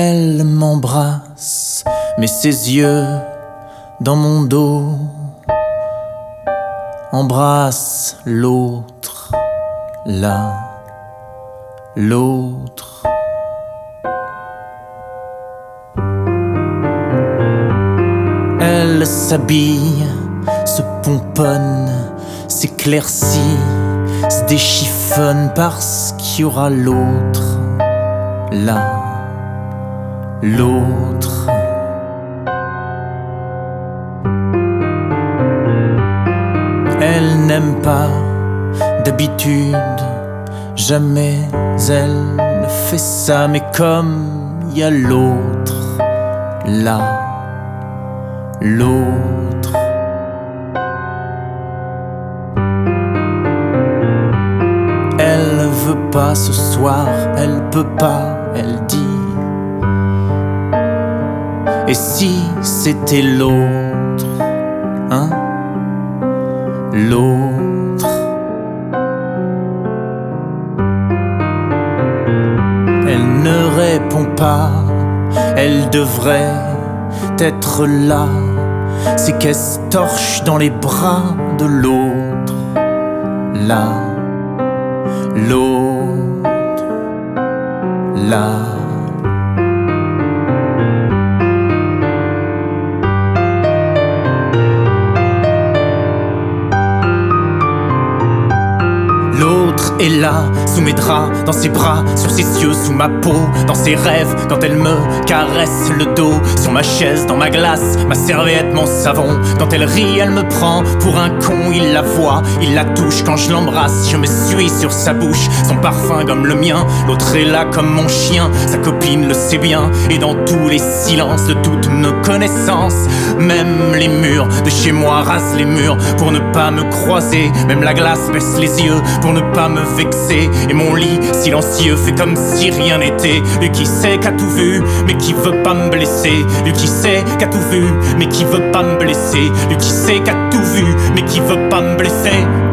Elle m'embrasse, mais ses yeux dans mon dos embrasse l'autre, là, l'autre. Elle s'habille, se pomponne, s'éclaircit, se déchiffonne parce qu'il y aura l'autre, là, l'autre. Elle n'aime pas d'habitude, jamais elle ne fait ça, mais comme il y a l'autre, là, l'autre. Elle veut pas ce soir, elle peut pas, Et si c'était l'autre, hein? L'autre. Elle ne répond pas, elle devrait être là. C'est qu'elle se torche dans les bras de l'autre, là, l'autre, là. Est là, sous mes draps, dans ses bras, sur ses yeux, sous ma peau, dans ses rêves, quand elle me caresse le dos, sur ma chaise, dans ma glace, ma serviette, mon savon. Quand elle rit, elle me prend pour un con, il la voit, il la touche. Quand je l'embrasse, je me suis sur sa bouche, son parfum comme le mien, l'autre est là comme mon chien, sa copine le sait bien, et dans tous les silences de toutes nos connaissances, même les murs de chez moi rasent les murs pour ne pas me croiser, même la glace baisse les yeux pour ne pas me Et mon lit silencieux fait comme si rien n'était. Lui qui sait qu'a tout vu, mais qui veut pas me blesser. Lui qui sait qu'a tout vu, mais qui veut pas me blesser. Lui qui sait qu'a tout vu, mais qui veut pas me blesser.